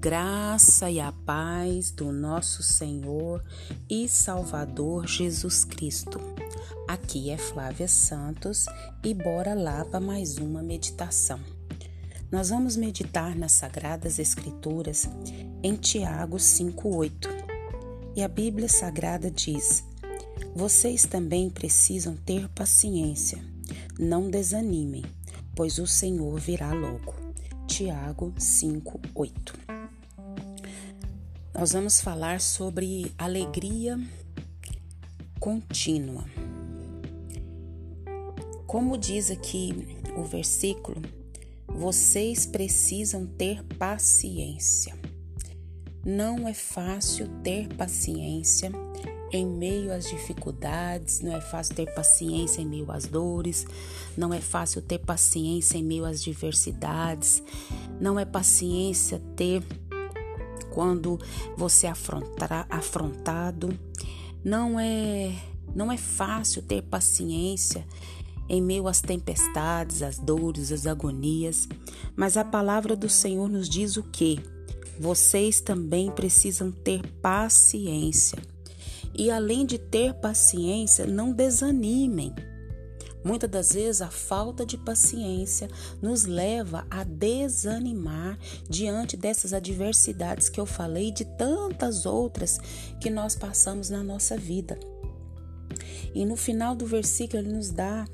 graça e a paz do nosso Senhor e Salvador Jesus Cristo. Aqui é Flávia Santos e bora lá para mais uma meditação. Nós vamos meditar nas Sagradas Escrituras em Tiago 5,8. E a Bíblia Sagrada diz: Vocês também precisam ter paciência, não desanimem, pois o Senhor virá logo. Tiago 5:8. Nós vamos falar sobre alegria contínua. Como diz aqui o versículo, vocês precisam ter paciência. Não é fácil ter paciência em meio às dificuldades, não é fácil ter paciência em meio às dores, não é fácil ter paciência em meio às diversidades, não é paciência ter quando você é afrontado, não é não é fácil ter paciência em meio às tempestades, às dores, às agonias, mas a palavra do Senhor nos diz o que? Vocês também precisam ter paciência. E além de ter paciência, não desanimem. Muitas das vezes a falta de paciência nos leva a desanimar diante dessas adversidades que eu falei e de tantas outras que nós passamos na nossa vida. E no final do versículo ele nos dá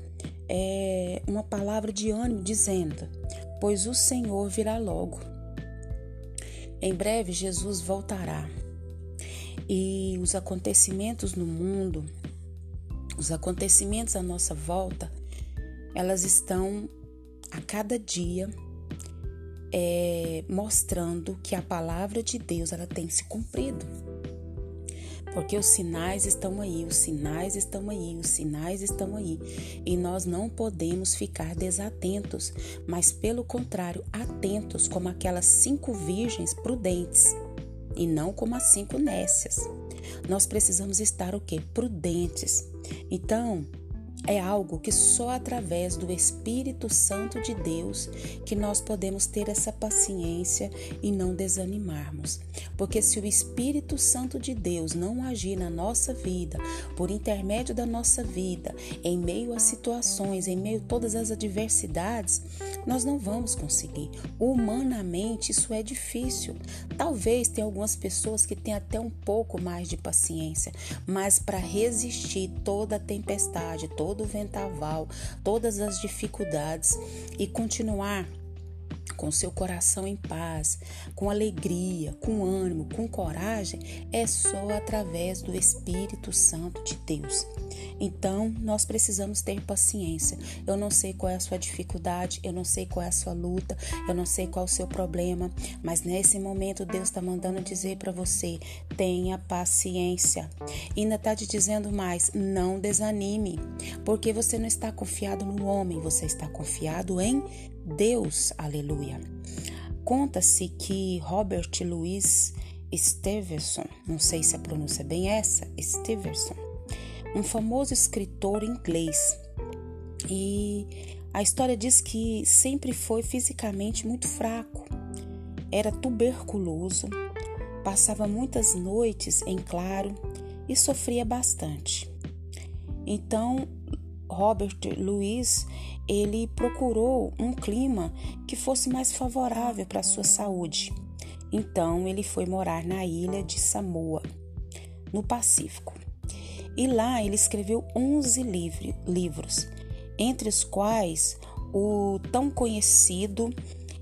é, uma palavra de ânimo dizendo: Pois o Senhor virá logo. Em breve Jesus voltará e os acontecimentos no mundo, os acontecimentos à nossa volta, elas estão a cada dia é, mostrando que a palavra de Deus ela tem se cumprido. Porque os sinais estão aí, os sinais estão aí, os sinais estão aí. E nós não podemos ficar desatentos, mas pelo contrário, atentos como aquelas cinco virgens prudentes e não como as cinco nécias. Nós precisamos estar o quê? Prudentes. Então, é algo que só através do Espírito Santo de Deus que nós podemos ter essa paciência e não desanimarmos. Porque se o Espírito Santo de Deus não agir na nossa vida, por intermédio da nossa vida, em meio às situações, em meio a todas as adversidades, nós não vamos conseguir. Humanamente isso é difícil. Talvez tenha algumas pessoas que têm até um pouco mais de paciência, mas para resistir toda a tempestade, todo todo o vendaval, todas as dificuldades e continuar com seu coração em paz, com alegria, com ânimo, com coragem, é só através do Espírito Santo de Deus. Então, nós precisamos ter paciência. Eu não sei qual é a sua dificuldade, eu não sei qual é a sua luta, eu não sei qual é o seu problema, mas nesse momento Deus está mandando dizer para você: tenha paciência. E ainda está te dizendo mais: não desanime, porque você não está confiado no homem, você está confiado em Deus, aleluia. Conta-se que Robert Louis Stevenson, não sei se a pronúncia é bem essa, Stevenson, um famoso escritor inglês. E a história diz que sempre foi fisicamente muito fraco. Era tuberculoso, passava muitas noites em claro e sofria bastante. Então, Robert Louis ele procurou um clima que fosse mais favorável para sua saúde. Então ele foi morar na ilha de Samoa, no Pacífico. E lá ele escreveu 11 livre, livros, entre os quais o tão conhecido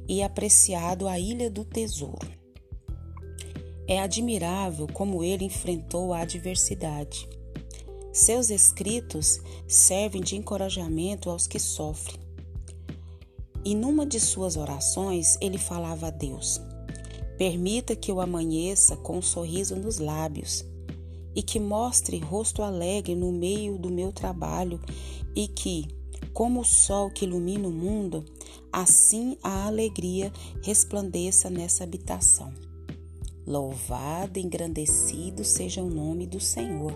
e apreciado A Ilha do Tesouro. É admirável como ele enfrentou a adversidade seus escritos servem de encorajamento aos que sofrem. E numa de suas orações, ele falava a Deus: Permita que eu amanheça com um sorriso nos lábios e que mostre rosto alegre no meio do meu trabalho e que, como o sol que ilumina o mundo, assim a alegria resplandeça nessa habitação. Louvado, engrandecido seja o nome do Senhor.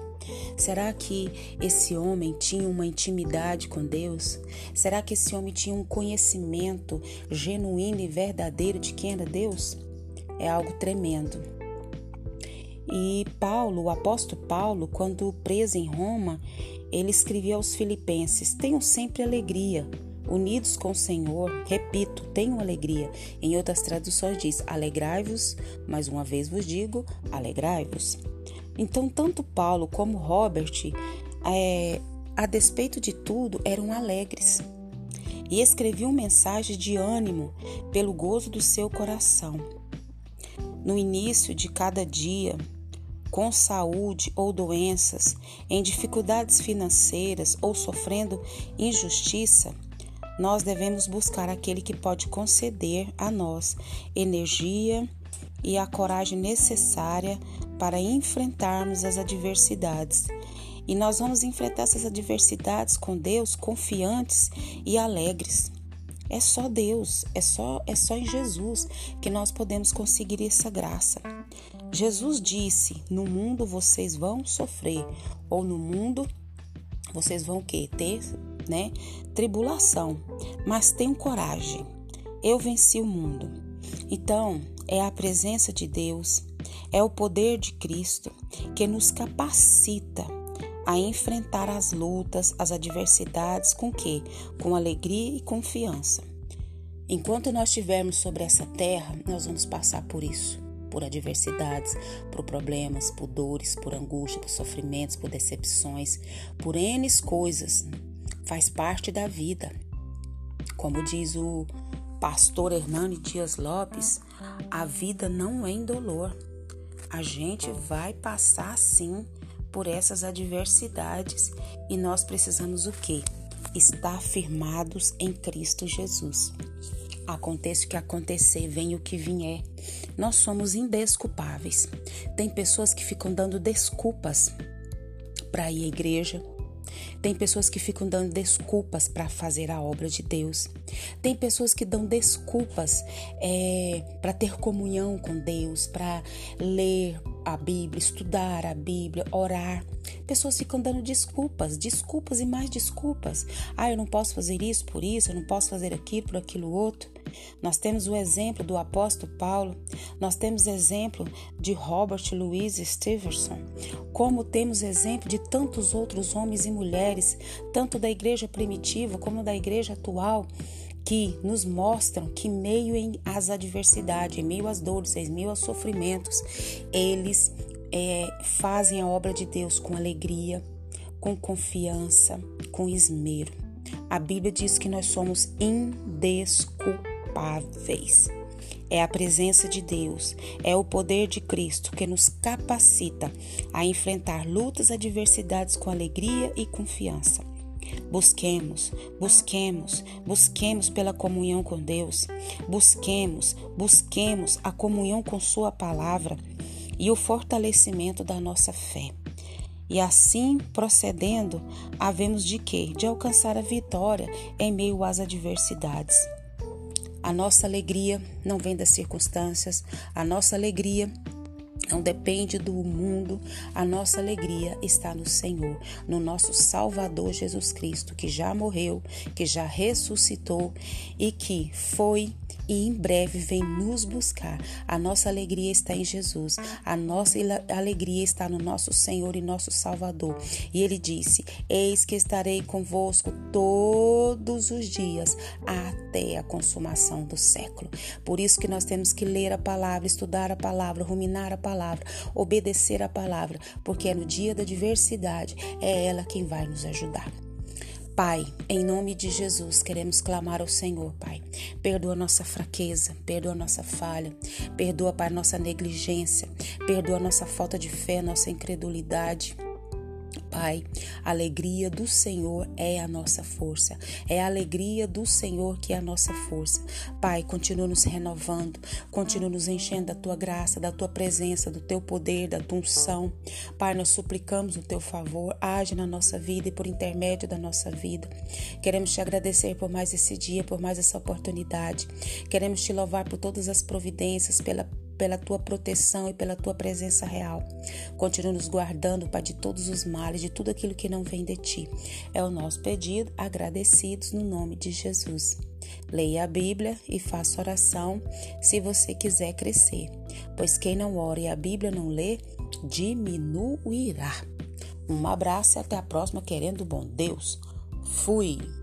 Será que esse homem tinha uma intimidade com Deus? Será que esse homem tinha um conhecimento genuíno e verdadeiro de quem era Deus? é algo tremendo. E Paulo, o apóstolo Paulo, quando preso em Roma, ele escrevia aos filipenses: Tenham sempre alegria, unidos com o Senhor. Repito, tenham alegria. Em outras traduções diz: Alegrai-vos, mais uma vez vos digo, alegrai-vos. Então, tanto Paulo como Robert, é, a despeito de tudo, eram alegres e escreviam mensagens de ânimo pelo gozo do seu coração. No início de cada dia, com saúde ou doenças, em dificuldades financeiras ou sofrendo injustiça, nós devemos buscar aquele que pode conceder a nós energia e a coragem necessária para enfrentarmos as adversidades. E nós vamos enfrentar essas adversidades com Deus confiantes e alegres. É só Deus, é só é só em Jesus que nós podemos conseguir essa graça. Jesus disse: "No mundo vocês vão sofrer", ou no mundo vocês vão que ter, né, tribulação, mas tenham coragem. Eu venci o mundo. Então, é a presença de Deus, é o poder de Cristo que nos capacita a enfrentar as lutas, as adversidades com que? Com alegria e confiança. Enquanto nós estivermos sobre essa terra, nós vamos passar por isso, por adversidades, por problemas, por dores, por angústia, por sofrimentos, por decepções, por N coisas. Faz parte da vida. Como diz o pastor Hernani Dias Lopes, a vida não é indolor. A gente vai passar sim por essas adversidades e nós precisamos o quê? Estar firmados em Cristo Jesus. Aconteça o que acontecer, venha o que vier. Nós somos indesculpáveis. Tem pessoas que ficam dando desculpas para ir à igreja, tem pessoas que ficam dando desculpas para fazer a obra de Deus. Tem pessoas que dão desculpas é, para ter comunhão com Deus, para ler a Bíblia, estudar a Bíblia, orar. Pessoas ficam dando desculpas, desculpas e mais desculpas. Ah, eu não posso fazer isso por isso, eu não posso fazer aquilo por aquilo outro. Nós temos o exemplo do apóstolo Paulo, nós temos exemplo de Robert Louis Stevenson, como temos exemplo de tantos outros homens e mulheres, tanto da igreja primitiva como da igreja atual, que nos mostram que meio às adversidades, em meio às dores, em meio aos sofrimentos, eles é, fazem a obra de Deus com alegria, com confiança, com esmero. A Bíblia diz que nós somos indesculpáveis palpáveis. É a presença de Deus, é o poder de Cristo que nos capacita a enfrentar lutas e adversidades com alegria e confiança. Busquemos, busquemos, busquemos pela comunhão com Deus. Busquemos, busquemos a comunhão com Sua palavra e o fortalecimento da nossa fé. E assim procedendo, havemos de quê? De alcançar a vitória em meio às adversidades. A nossa alegria não vem das circunstâncias, a nossa alegria não depende do mundo, a nossa alegria está no Senhor, no nosso Salvador Jesus Cristo, que já morreu, que já ressuscitou e que foi e em breve vem nos buscar. A nossa alegria está em Jesus, a nossa alegria está no nosso Senhor e nosso Salvador. E ele disse: Eis que estarei convosco todos os dias até a consumação do século. Por isso que nós temos que ler a palavra, estudar a palavra, ruminar a palavra, obedecer a palavra, porque é no dia da diversidade, é ela quem vai nos ajudar. Pai, em nome de Jesus, queremos clamar ao Senhor, Pai. Perdoa nossa fraqueza, perdoa nossa falha, perdoa, Pai, nossa negligência, perdoa nossa falta de fé, nossa incredulidade. Pai, a alegria do Senhor é a nossa força. É a alegria do Senhor que é a nossa força. Pai, continua nos renovando, continua nos enchendo da tua graça, da tua presença, do teu poder, da tua unção. Pai, nós suplicamos o teu favor, age na nossa vida e por intermédio da nossa vida. Queremos te agradecer por mais esse dia, por mais essa oportunidade. Queremos te louvar por todas as providências, pela pela tua proteção e pela tua presença real. Continua nos guardando, Pai, de todos os males, de tudo aquilo que não vem de ti. É o nosso pedido, agradecidos no nome de Jesus. Leia a Bíblia e faça oração se você quiser crescer. pois quem não ora e a Bíblia não lê, diminuirá. Um abraço e até a próxima, querendo bom Deus. Fui!